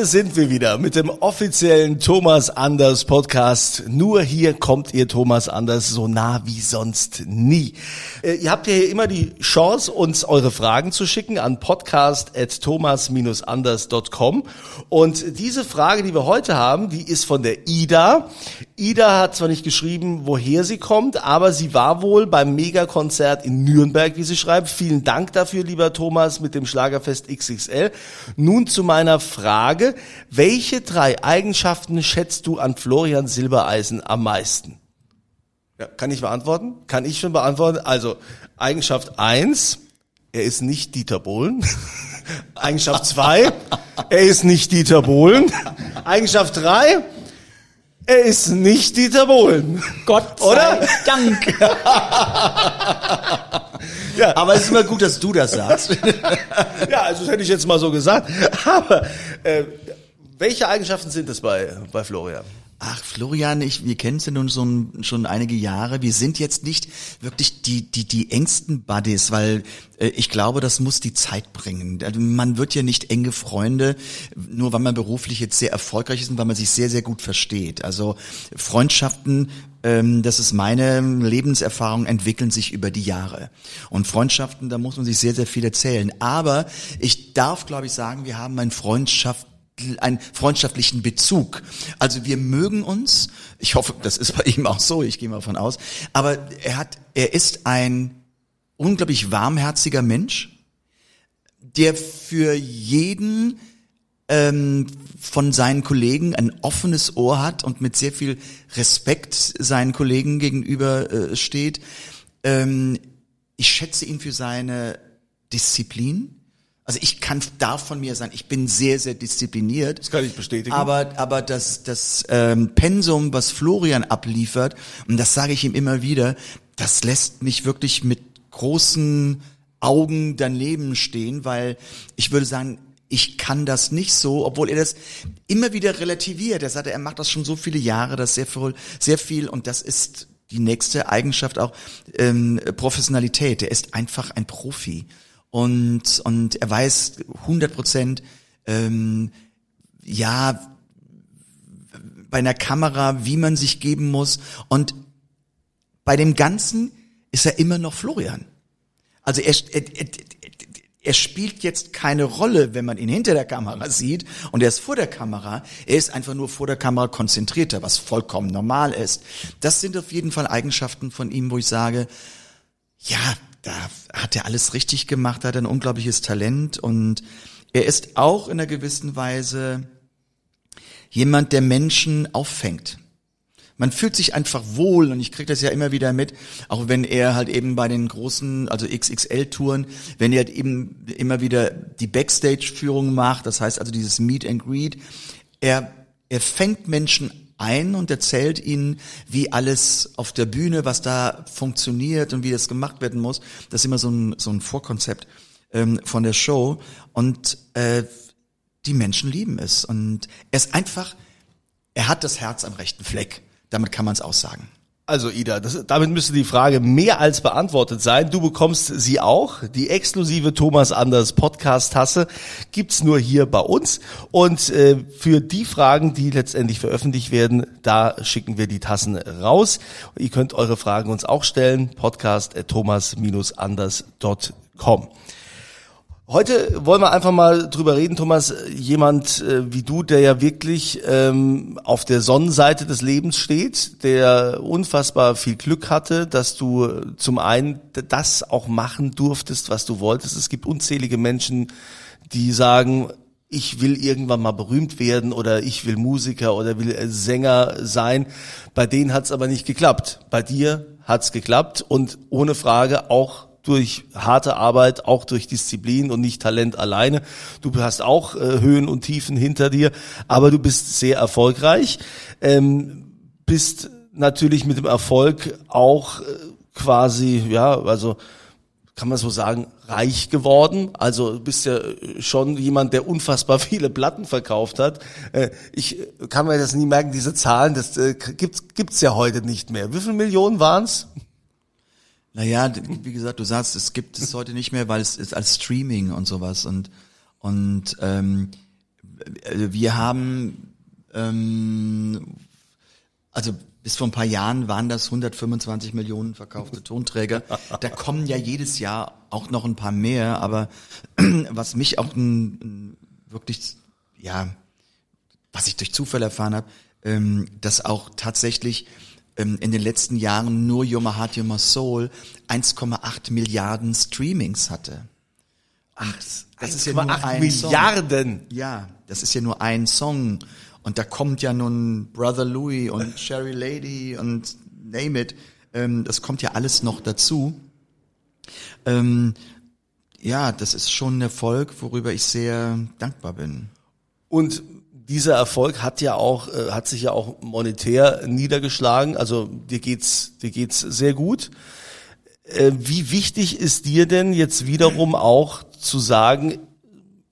Hier sind wir wieder mit dem offiziellen Thomas Anders Podcast. Nur hier kommt ihr Thomas Anders so nah wie sonst nie. Äh, ihr habt ja hier immer die Chance, uns eure Fragen zu schicken an podcast.thomas-anders.com. Und diese Frage, die wir heute haben, die ist von der Ida. Ida hat zwar nicht geschrieben, woher sie kommt, aber sie war wohl beim Megakonzert in Nürnberg, wie sie schreibt. Vielen Dank dafür, lieber Thomas, mit dem Schlagerfest XXL. Nun zu meiner Frage. Welche drei Eigenschaften schätzt du an Florian Silbereisen am meisten? Ja, kann ich beantworten? Kann ich schon beantworten? Also, Eigenschaft eins: er ist nicht Dieter Bohlen. Eigenschaft zwei: er ist nicht Dieter Bohlen. Eigenschaft drei: er ist nicht Dieter Bohlen. Gott sei Oder? Dank. Ja. Aber es ist immer gut, dass du das sagst. Ja, also das hätte ich jetzt mal so gesagt. Aber äh, welche Eigenschaften sind das bei, bei Florian? Ach, Florian, ich, wir kennen ja nun schon, schon einige Jahre. Wir sind jetzt nicht wirklich die, die, die engsten Buddies, weil äh, ich glaube, das muss die Zeit bringen. Also Man wird ja nicht enge Freunde, nur weil man beruflich jetzt sehr erfolgreich ist und weil man sich sehr, sehr gut versteht. Also Freundschaften ähm, das ist meine Lebenserfahrung, entwickeln sich über die Jahre. Und Freundschaften, da muss man sich sehr, sehr viel erzählen. Aber ich darf, glaube ich, sagen, wir haben ein Freundschaft einen freundschaftlichen Bezug. Also wir mögen uns. Ich hoffe, das ist bei ihm auch so. Ich gehe mal von aus. Aber er hat, er ist ein unglaublich warmherziger Mensch, der für jeden ähm, von seinen Kollegen ein offenes Ohr hat und mit sehr viel Respekt seinen Kollegen gegenüber äh, steht. Ähm, ich schätze ihn für seine Disziplin. Also ich kann darf von mir sagen, ich bin sehr sehr diszipliniert. Das kann ich bestätigen. Aber aber das das ähm, Pensum, was Florian abliefert, und das sage ich ihm immer wieder, das lässt mich wirklich mit großen Augen daneben stehen, weil ich würde sagen, ich kann das nicht so, obwohl er das immer wieder relativiert. Er sagt, er macht das schon so viele Jahre, das sehr viel, sehr viel und das ist die nächste Eigenschaft auch ähm, Professionalität. Er ist einfach ein Profi und und er weiß 100 Prozent, ähm, ja bei einer Kamera, wie man sich geben muss und bei dem Ganzen ist er immer noch Florian. Also er, er, er, er spielt jetzt keine Rolle, wenn man ihn hinter der Kamera sieht und er ist vor der Kamera. Er ist einfach nur vor der Kamera konzentrierter, was vollkommen normal ist. Das sind auf jeden Fall Eigenschaften von ihm, wo ich sage, ja, da hat er alles richtig gemacht, hat ein unglaubliches Talent und er ist auch in einer gewissen Weise jemand, der Menschen auffängt. Man fühlt sich einfach wohl und ich kriege das ja immer wieder mit, auch wenn er halt eben bei den großen, also XXL-Touren, wenn er halt eben immer wieder die Backstage-Führung macht, das heißt also dieses Meet and Greet, er, er fängt Menschen ein und erzählt ihnen, wie alles auf der Bühne, was da funktioniert und wie das gemacht werden muss. Das ist immer so ein, so ein Vorkonzept ähm, von der Show und äh, die Menschen lieben es und er ist einfach, er hat das Herz am rechten Fleck. Damit kann man es aussagen. Also Ida, das, damit müsste die Frage mehr als beantwortet sein. Du bekommst sie auch. Die exklusive Thomas Anders Podcast-Tasse gibt's nur hier bei uns. Und äh, für die Fragen, die letztendlich veröffentlicht werden, da schicken wir die Tassen raus. Ihr könnt eure Fragen uns auch stellen. Podcast thomas-anders.com. Heute wollen wir einfach mal drüber reden, Thomas. Jemand äh, wie du, der ja wirklich ähm, auf der Sonnenseite des Lebens steht, der unfassbar viel Glück hatte, dass du zum einen das auch machen durftest, was du wolltest. Es gibt unzählige Menschen, die sagen, ich will irgendwann mal berühmt werden oder ich will Musiker oder will äh, Sänger sein. Bei denen hat es aber nicht geklappt. Bei dir hat es geklappt und ohne Frage auch durch harte Arbeit, auch durch Disziplin und nicht Talent alleine. Du hast auch äh, Höhen und Tiefen hinter dir, aber du bist sehr erfolgreich, ähm, bist natürlich mit dem Erfolg auch äh, quasi, ja, also kann man so sagen, reich geworden. Also du bist ja schon jemand, der unfassbar viele Platten verkauft hat. Äh, ich kann mir das nie merken, diese Zahlen, das äh, gibt gibt's ja heute nicht mehr. Wie viele Millionen waren's? Naja, wie gesagt, du sagst, es gibt es heute nicht mehr, weil es ist als Streaming und sowas und und ähm, wir haben ähm, also bis vor ein paar Jahren waren das 125 Millionen verkaufte Tonträger. Da kommen ja jedes Jahr auch noch ein paar mehr, aber was mich auch ein, wirklich, ja, was ich durch Zufall erfahren habe, ähm, dass auch tatsächlich in den letzten Jahren nur Your My Heart, Your My Soul 1,8 Milliarden Streamings hatte. Ach, Das ist ja nur ein Milliarden. Song. Ja, das ist ja nur ein Song. Und da kommt ja nun Brother Louis und Sherry Lady und name it. Ähm, das kommt ja alles noch dazu. Ähm, ja, das ist schon ein Erfolg, worüber ich sehr dankbar bin. Und dieser Erfolg hat ja auch, äh, hat sich ja auch monetär niedergeschlagen. Also dir geht's, dir geht's sehr gut. Äh, wie wichtig ist dir denn jetzt wiederum auch zu sagen,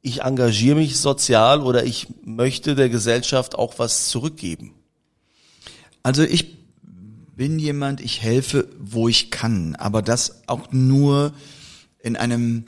ich engagiere mich sozial oder ich möchte der Gesellschaft auch was zurückgeben? Also ich bin jemand, ich helfe, wo ich kann, aber das auch nur in einem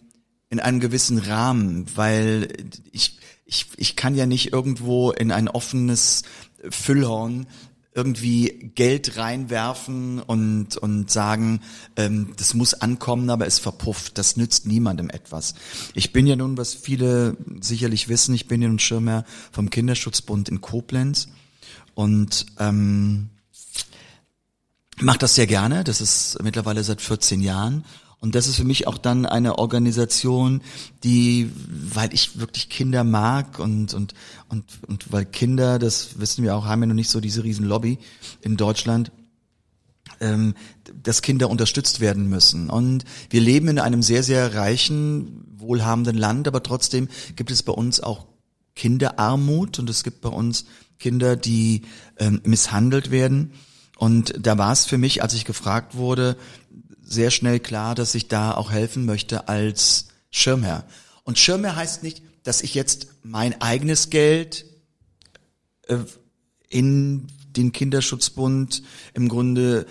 in einem gewissen Rahmen, weil ich ich ich kann ja nicht irgendwo in ein offenes Füllhorn irgendwie Geld reinwerfen und und sagen, ähm, das muss ankommen, aber es verpufft. Das nützt niemandem etwas. Ich bin ja nun, was viele sicherlich wissen, ich bin ja nun Schirmherr vom Kinderschutzbund in Koblenz und ähm, mache das sehr gerne. Das ist mittlerweile seit 14 Jahren. Und das ist für mich auch dann eine Organisation, die, weil ich wirklich Kinder mag und, und, und, und weil Kinder, das wissen wir auch, haben ja noch nicht so diese riesen Lobby in Deutschland, ähm, dass Kinder unterstützt werden müssen. Und wir leben in einem sehr, sehr reichen, wohlhabenden Land, aber trotzdem gibt es bei uns auch Kinderarmut und es gibt bei uns Kinder, die ähm, misshandelt werden. Und da war es für mich, als ich gefragt wurde, sehr schnell klar, dass ich da auch helfen möchte als Schirmherr. Und Schirmherr heißt nicht, dass ich jetzt mein eigenes Geld äh, in den Kinderschutzbund im Grunde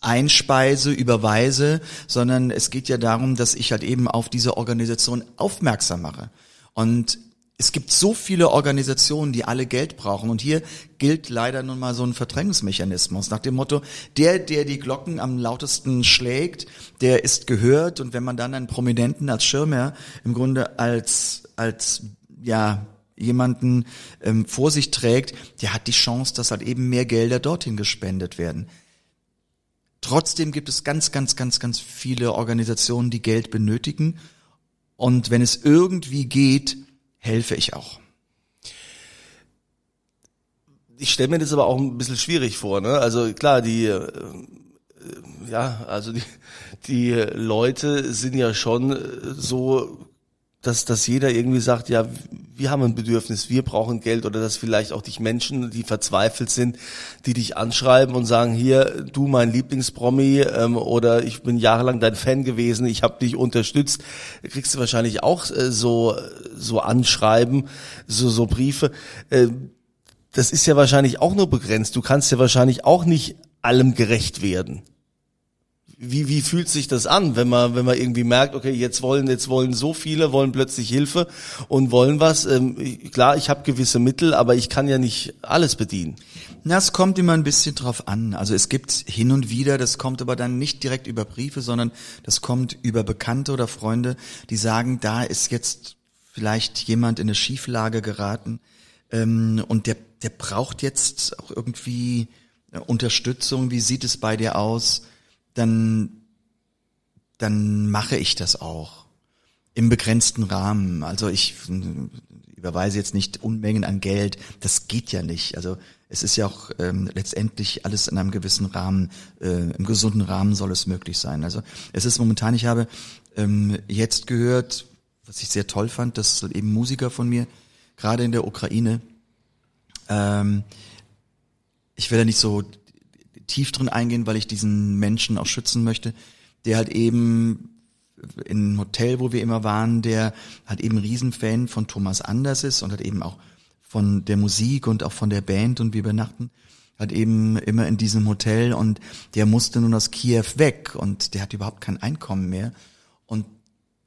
einspeise, überweise, sondern es geht ja darum, dass ich halt eben auf diese Organisation aufmerksam mache. Und es gibt so viele Organisationen, die alle Geld brauchen. Und hier gilt leider nun mal so ein Verdrängungsmechanismus nach dem Motto, der, der die Glocken am lautesten schlägt, der ist gehört. Und wenn man dann einen Prominenten als Schirmherr im Grunde als, als, ja, jemanden ähm, vor sich trägt, der hat die Chance, dass halt eben mehr Gelder dorthin gespendet werden. Trotzdem gibt es ganz, ganz, ganz, ganz viele Organisationen, die Geld benötigen. Und wenn es irgendwie geht, helfe ich auch. Ich stelle mir das aber auch ein bisschen schwierig vor, ne? Also klar, die äh, ja, also die, die Leute sind ja schon so, dass, dass jeder irgendwie sagt, ja, wir haben ein Bedürfnis, wir brauchen Geld oder dass vielleicht auch dich Menschen, die verzweifelt sind, die dich anschreiben und sagen, hier, du mein Lieblingspromi ähm, oder ich bin jahrelang dein Fan gewesen, ich habe dich unterstützt, kriegst du wahrscheinlich auch äh, so so Anschreiben, so so Briefe. Äh, das ist ja wahrscheinlich auch nur begrenzt. Du kannst ja wahrscheinlich auch nicht allem gerecht werden. Wie, wie fühlt sich das an, wenn man, wenn man irgendwie merkt, okay, jetzt wollen, jetzt wollen so viele, wollen plötzlich Hilfe und wollen was. Ähm, klar, ich habe gewisse Mittel, aber ich kann ja nicht alles bedienen. Na, es kommt immer ein bisschen drauf an. Also es gibt hin und wieder, das kommt aber dann nicht direkt über Briefe, sondern das kommt über Bekannte oder Freunde, die sagen, da ist jetzt vielleicht jemand in eine Schieflage geraten ähm, und der, der braucht jetzt auch irgendwie Unterstützung. Wie sieht es bei dir aus? Dann, dann mache ich das auch. Im begrenzten Rahmen. Also ich überweise jetzt nicht Unmengen an Geld. Das geht ja nicht. Also es ist ja auch ähm, letztendlich alles in einem gewissen Rahmen, äh, im gesunden Rahmen soll es möglich sein. Also es ist momentan, ich habe ähm, jetzt gehört, was ich sehr toll fand, dass eben Musiker von mir, gerade in der Ukraine, ähm, ich will ja nicht so tief drin eingehen, weil ich diesen Menschen auch schützen möchte, der halt eben in einem Hotel, wo wir immer waren, der halt eben Riesenfan von Thomas Anders ist und halt eben auch von der Musik und auch von der Band und wir übernachten halt eben immer in diesem Hotel und der musste nun aus Kiew weg und der hat überhaupt kein Einkommen mehr und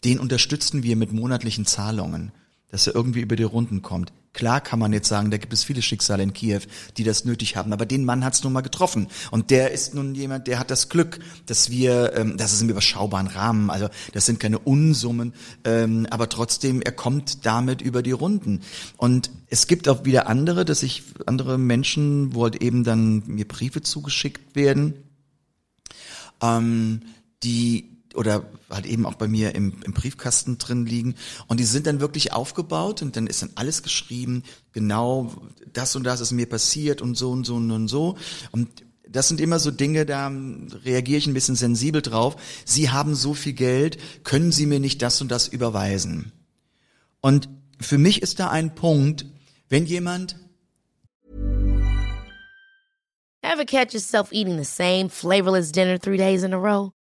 den unterstützen wir mit monatlichen Zahlungen, dass er irgendwie über die Runden kommt. Klar kann man jetzt sagen, da gibt es viele Schicksale in Kiew, die das nötig haben, aber den Mann hat es nun mal getroffen. Und der ist nun jemand, der hat das Glück, dass wir, ähm, das ist im überschaubaren Rahmen, also das sind keine Unsummen, ähm, aber trotzdem, er kommt damit über die Runden. Und es gibt auch wieder andere, dass ich, andere Menschen, wo halt eben dann mir Briefe zugeschickt werden, ähm, die oder halt eben auch bei mir im, im Briefkasten drin liegen. Und die sind dann wirklich aufgebaut und dann ist dann alles geschrieben, genau das und das ist mir passiert und so und so und so. Und das sind immer so Dinge, da reagiere ich ein bisschen sensibel drauf. Sie haben so viel Geld, können Sie mir nicht das und das überweisen? Und für mich ist da ein Punkt, wenn jemand Ever catch yourself eating the same flavorless dinner three days in a row?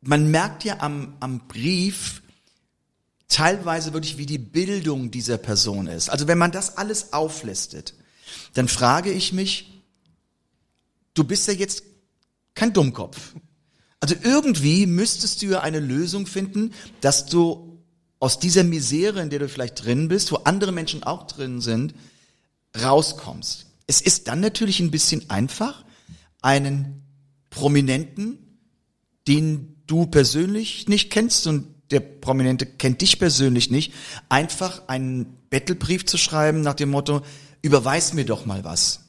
Man merkt ja am, am Brief teilweise wirklich, wie die Bildung dieser Person ist. Also wenn man das alles auflistet, dann frage ich mich, du bist ja jetzt kein Dummkopf. Also irgendwie müsstest du ja eine Lösung finden, dass du aus dieser Misere, in der du vielleicht drin bist, wo andere Menschen auch drin sind, rauskommst. Es ist dann natürlich ein bisschen einfach, einen Prominenten, den du persönlich nicht kennst und der Prominente kennt dich persönlich nicht, einfach einen Bettelbrief zu schreiben nach dem Motto, überweis mir doch mal was.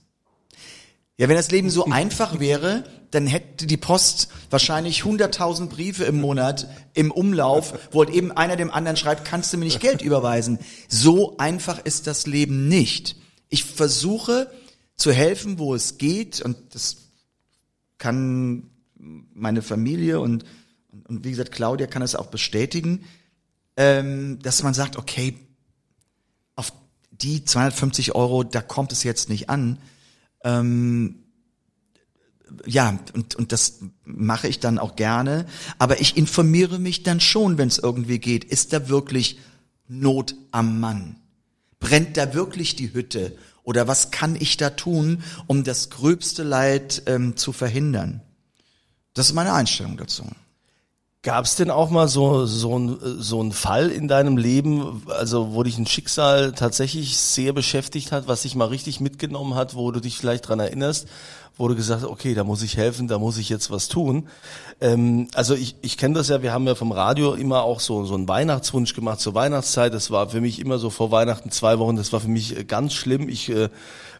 Ja, wenn das Leben so einfach wäre, dann hätte die Post wahrscheinlich 100.000 Briefe im Monat im Umlauf, wo halt eben einer dem anderen schreibt, kannst du mir nicht Geld überweisen. So einfach ist das Leben nicht. Ich versuche zu helfen, wo es geht und das kann meine Familie und und wie gesagt, Claudia kann es auch bestätigen, ähm, dass man sagt, okay, auf die 250 Euro, da kommt es jetzt nicht an. Ähm, ja, und, und das mache ich dann auch gerne. Aber ich informiere mich dann schon, wenn es irgendwie geht. Ist da wirklich Not am Mann? Brennt da wirklich die Hütte? Oder was kann ich da tun, um das gröbste Leid ähm, zu verhindern? Das ist meine Einstellung dazu. Gab es denn auch mal so so ein so ein Fall in deinem Leben, also wo dich ein Schicksal tatsächlich sehr beschäftigt hat, was dich mal richtig mitgenommen hat, wo du dich vielleicht dran erinnerst, wurde gesagt, okay, da muss ich helfen, da muss ich jetzt was tun. Ähm, also ich, ich kenne das ja, wir haben ja vom Radio immer auch so, so einen Weihnachtswunsch gemacht zur Weihnachtszeit. Das war für mich immer so vor Weihnachten zwei Wochen, das war für mich äh, ganz schlimm. Ich äh,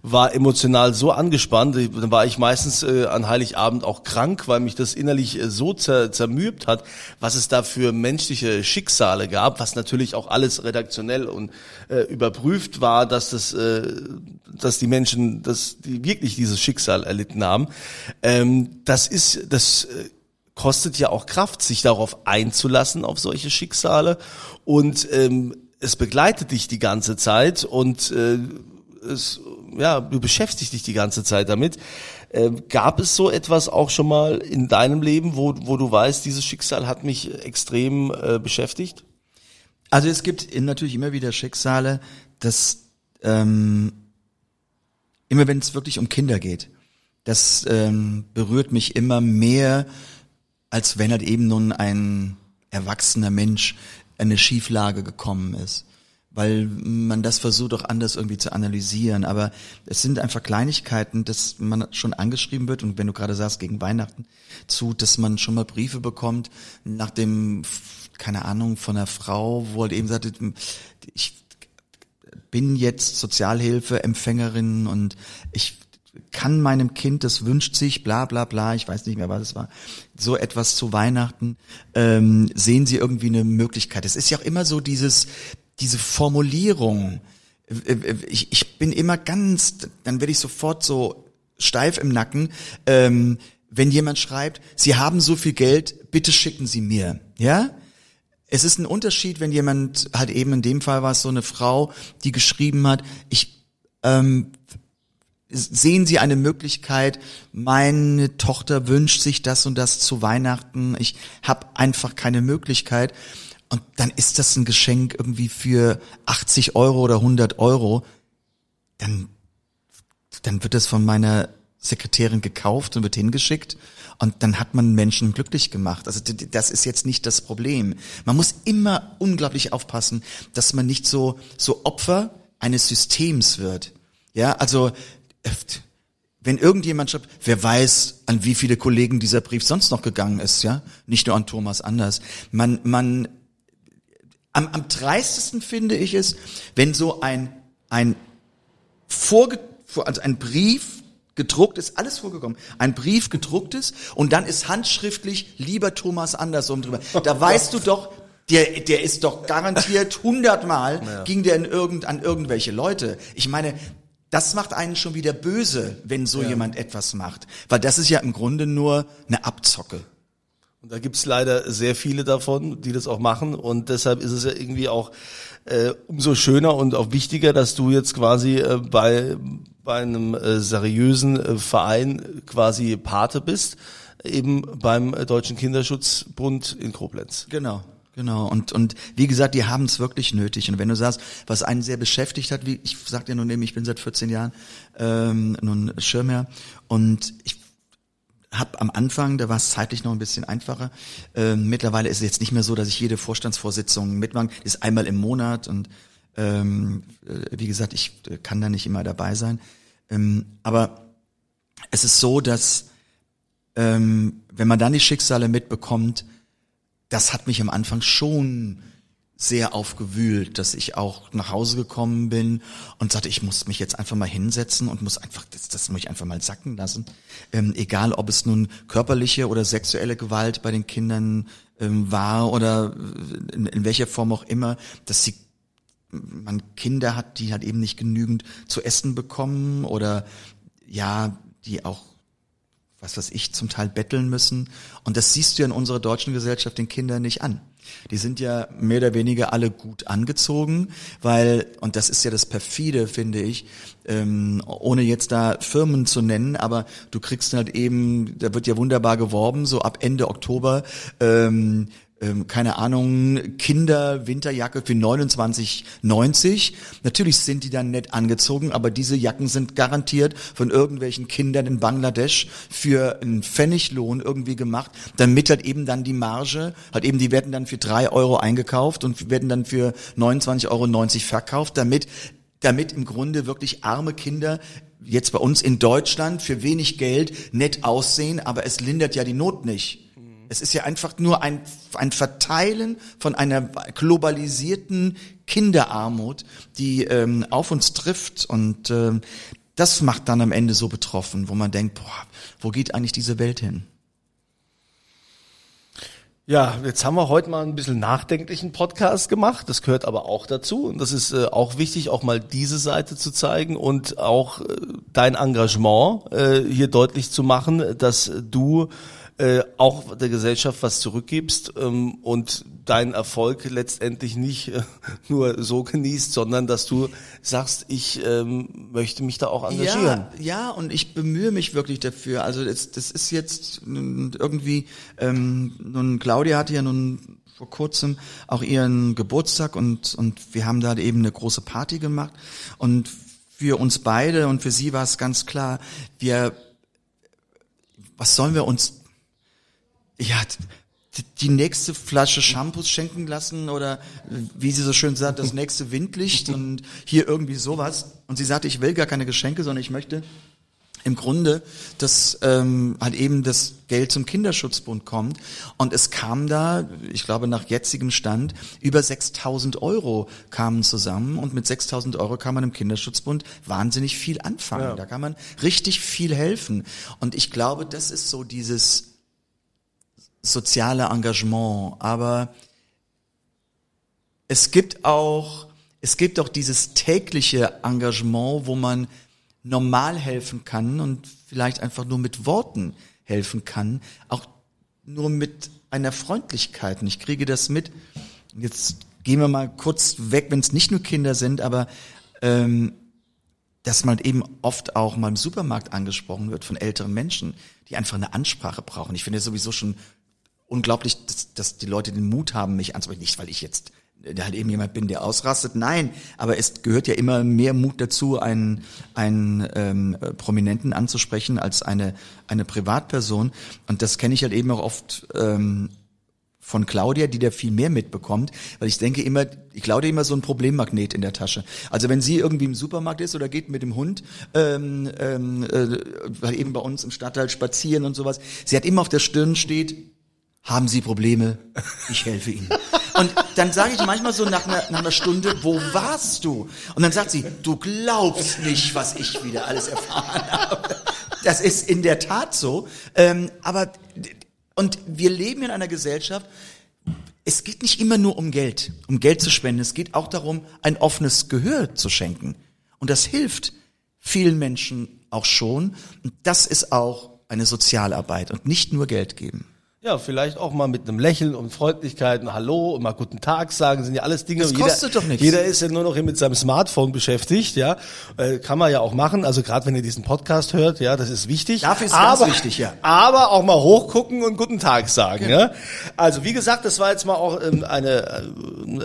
war emotional so angespannt, dann war ich meistens äh, an Heiligabend auch krank, weil mich das innerlich äh, so zer zermürbt hat, was es da für menschliche Schicksale gab, was natürlich auch alles redaktionell und äh, überprüft war, dass das, äh, dass die Menschen, dass die wirklich dieses Schicksal erlitten haben. Ähm, das ist, das äh, kostet ja auch Kraft, sich darauf einzulassen auf solche Schicksale und ähm, es begleitet dich die ganze Zeit und äh, es ja, du beschäftigst dich die ganze Zeit damit. Äh, gab es so etwas auch schon mal in deinem Leben, wo, wo du weißt, dieses Schicksal hat mich extrem äh, beschäftigt? Also es gibt natürlich immer wieder Schicksale, dass ähm, immer wenn es wirklich um Kinder geht, das ähm, berührt mich immer mehr, als wenn halt eben nun ein erwachsener Mensch in eine Schieflage gekommen ist weil man das versucht auch anders irgendwie zu analysieren. Aber es sind einfach Kleinigkeiten, dass man schon angeschrieben wird und wenn du gerade sagst, gegen Weihnachten zu, dass man schon mal Briefe bekommt nach dem, keine Ahnung, von einer Frau, wo halt eben sagt, ich bin jetzt Sozialhilfeempfängerin und ich kann meinem Kind, das wünscht sich, bla bla bla, ich weiß nicht mehr, was es war, so etwas zu Weihnachten, ähm, sehen Sie irgendwie eine Möglichkeit. Es ist ja auch immer so dieses, diese Formulierung, äh, äh, ich, ich bin immer ganz, dann werde ich sofort so steif im Nacken, ähm, wenn jemand schreibt, Sie haben so viel Geld, bitte schicken Sie mir, ja? Es ist ein Unterschied, wenn jemand halt eben in dem Fall war es so eine Frau, die geschrieben hat, ich ähm, sehen Sie eine Möglichkeit, meine Tochter wünscht sich das und das zu Weihnachten, ich habe einfach keine Möglichkeit. Und dann ist das ein Geschenk irgendwie für 80 Euro oder 100 Euro. Dann, dann wird das von meiner Sekretärin gekauft und wird hingeschickt. Und dann hat man Menschen glücklich gemacht. Also das ist jetzt nicht das Problem. Man muss immer unglaublich aufpassen, dass man nicht so, so Opfer eines Systems wird. Ja, also, wenn irgendjemand schreibt, wer weiß, an wie viele Kollegen dieser Brief sonst noch gegangen ist, ja, nicht nur an Thomas Anders. Man, man am, am dreistesten finde ich es, wenn so ein, ein vorge, also ein Brief gedruckt ist, alles vorgekommen, ein Brief gedruckt ist und dann ist handschriftlich lieber Thomas Andersrum drüber. Da weißt du doch, der, der ist doch garantiert hundertmal ja. ging der in irgend, an irgendwelche Leute. Ich meine, das macht einen schon wieder böse, wenn so ja. jemand etwas macht. Weil das ist ja im Grunde nur eine Abzocke. Und da gibt's leider sehr viele davon, die das auch machen. Und deshalb ist es ja irgendwie auch äh, umso schöner und auch wichtiger, dass du jetzt quasi äh, bei, bei einem äh, seriösen äh, Verein quasi Pate bist, eben beim Deutschen Kinderschutzbund in Koblenz. Genau. Genau, und, und wie gesagt, die haben es wirklich nötig. Und wenn du sagst, was einen sehr beschäftigt hat, wie ich sag dir nun eben, ich bin seit 14 Jahren ähm, nun Schirmherr und ich hab am Anfang, da war es zeitlich noch ein bisschen einfacher. Ähm, mittlerweile ist es jetzt nicht mehr so, dass ich jede Vorstandsvorsitzung mitmache. Ist einmal im Monat und ähm, äh, wie gesagt, ich äh, kann da nicht immer dabei sein. Ähm, aber es ist so, dass ähm, wenn man dann die Schicksale mitbekommt, das hat mich am Anfang schon sehr aufgewühlt, dass ich auch nach Hause gekommen bin und sagte, ich muss mich jetzt einfach mal hinsetzen und muss einfach, das, das muss ich einfach mal sacken lassen. Ähm, egal, ob es nun körperliche oder sexuelle Gewalt bei den Kindern ähm, war oder in, in welcher Form auch immer, dass sie man Kinder hat, die halt eben nicht genügend zu essen bekommen oder ja, die auch was weiß ich, zum Teil betteln müssen. Und das siehst du ja in unserer deutschen Gesellschaft den Kindern nicht an. Die sind ja mehr oder weniger alle gut angezogen, weil, und das ist ja das perfide, finde ich, ähm, ohne jetzt da Firmen zu nennen, aber du kriegst halt eben, da wird ja wunderbar geworben, so ab Ende Oktober, ähm, ähm, keine Ahnung, Kinder Winterjacke für 29,90. Natürlich sind die dann nett angezogen, aber diese Jacken sind garantiert von irgendwelchen Kindern in Bangladesch für einen Pfenniglohn irgendwie gemacht, damit halt eben dann die Marge, halt eben die werden dann für drei Euro eingekauft und werden dann für 29,90 Euro verkauft, damit damit im Grunde wirklich arme Kinder jetzt bei uns in Deutschland für wenig Geld nett aussehen, aber es lindert ja die Not nicht. Es ist ja einfach nur ein, ein Verteilen von einer globalisierten Kinderarmut, die ähm, auf uns trifft und ähm, das macht dann am Ende so betroffen, wo man denkt, boah, wo geht eigentlich diese Welt hin? Ja, jetzt haben wir heute mal ein bisschen nachdenklichen Podcast gemacht. Das gehört aber auch dazu. Und das ist äh, auch wichtig, auch mal diese Seite zu zeigen und auch äh, dein Engagement äh, hier deutlich zu machen, dass du äh, auch der Gesellschaft was zurückgibst ähm, und deinen Erfolg letztendlich nicht äh, nur so genießt, sondern dass du sagst, ich ähm, möchte mich da auch engagieren. Ja, ja, und ich bemühe mich wirklich dafür. Also das, das ist jetzt irgendwie, ähm, nun Claudia hatte ja nun vor kurzem auch ihren Geburtstag und, und wir haben da eben eine große Party gemacht und für uns beide und für sie war es ganz klar, wir, was sollen wir uns ja, die nächste Flasche Shampoos schenken lassen oder wie sie so schön sagt, das nächste Windlicht und hier irgendwie sowas. Und sie sagte, ich will gar keine Geschenke, sondern ich möchte im Grunde, dass ähm, halt eben das Geld zum Kinderschutzbund kommt. Und es kam da, ich glaube nach jetzigem Stand, über 6.000 Euro kamen zusammen. Und mit 6.000 Euro kann man im Kinderschutzbund wahnsinnig viel anfangen. Ja. Da kann man richtig viel helfen. Und ich glaube, das ist so dieses soziale Engagement, aber es gibt auch, es gibt auch dieses tägliche Engagement, wo man normal helfen kann und vielleicht einfach nur mit Worten helfen kann, auch nur mit einer Freundlichkeit. Und ich kriege das mit. Jetzt gehen wir mal kurz weg, wenn es nicht nur Kinder sind, aber ähm, dass man eben oft auch mal im Supermarkt angesprochen wird von älteren Menschen, die einfach eine Ansprache brauchen. Ich finde es sowieso schon unglaublich, dass, dass die Leute den Mut haben, mich anzusprechen. Nicht, weil ich jetzt der halt eben jemand bin, der ausrastet. Nein, aber es gehört ja immer mehr Mut dazu, einen, einen ähm, Prominenten anzusprechen als eine, eine Privatperson. Und das kenne ich halt eben auch oft ähm, von Claudia, die da viel mehr mitbekommt, weil ich denke immer, ich Claudia immer so ein Problemmagnet in der Tasche. Also wenn sie irgendwie im Supermarkt ist oder geht mit dem Hund, ähm, ähm, äh, eben bei uns im Stadtteil spazieren und sowas, sie hat immer auf der Stirn steht, haben Sie Probleme? Ich helfe Ihnen. Und dann sage ich manchmal so nach einer, nach einer Stunde, wo warst du? Und dann sagt sie, du glaubst nicht, was ich wieder alles erfahren habe. Das ist in der Tat so. Ähm, aber, und wir leben in einer Gesellschaft, es geht nicht immer nur um Geld, um Geld zu spenden. Es geht auch darum, ein offenes Gehör zu schenken. Und das hilft vielen Menschen auch schon. Und das ist auch eine Sozialarbeit und nicht nur Geld geben. Ja, vielleicht auch mal mit einem Lächeln und Freundlichkeit, ein Hallo und mal guten Tag sagen, sind ja alles Dinge. Das kostet jeder, doch nichts. Jeder ist ja nur noch hier mit seinem Smartphone beschäftigt, ja. Äh, kann man ja auch machen. Also gerade wenn ihr diesen Podcast hört, ja, das ist wichtig. Dafür ist aber, ganz wichtig, ja. Aber auch mal hochgucken und guten Tag sagen, genau. ja. Also wie gesagt, das war jetzt mal auch ähm, eine, äh,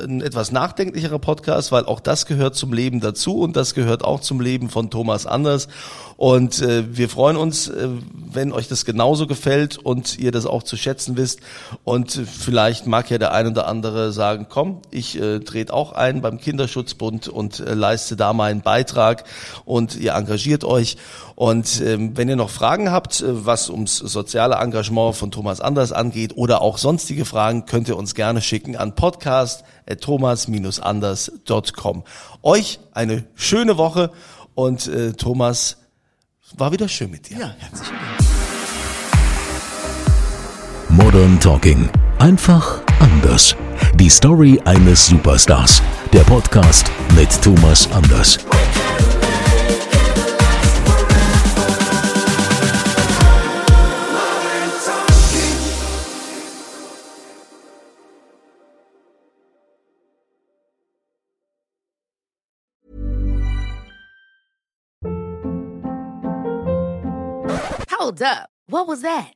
ein etwas nachdenklicherer Podcast, weil auch das gehört zum Leben dazu und das gehört auch zum Leben von Thomas Anders. Und äh, wir freuen uns, äh, wenn euch das genauso gefällt und ihr das auch zu schätzen wisst. Und vielleicht mag ja der ein oder andere sagen, komm, ich äh, trete auch ein beim Kinderschutzbund und äh, leiste da meinen Beitrag und ihr engagiert euch. Und ähm, wenn ihr noch Fragen habt, äh, was ums soziale Engagement von Thomas Anders angeht oder auch sonstige Fragen, könnt ihr uns gerne schicken an podcast.thomas-anders.com. Euch eine schöne Woche und äh, Thomas, war wieder schön mit dir. Ja, herzlichen Dank. Modern Talking. Einfach anders. Die Story eines Superstars. Der Podcast mit Thomas Anders. Hold up. What was that?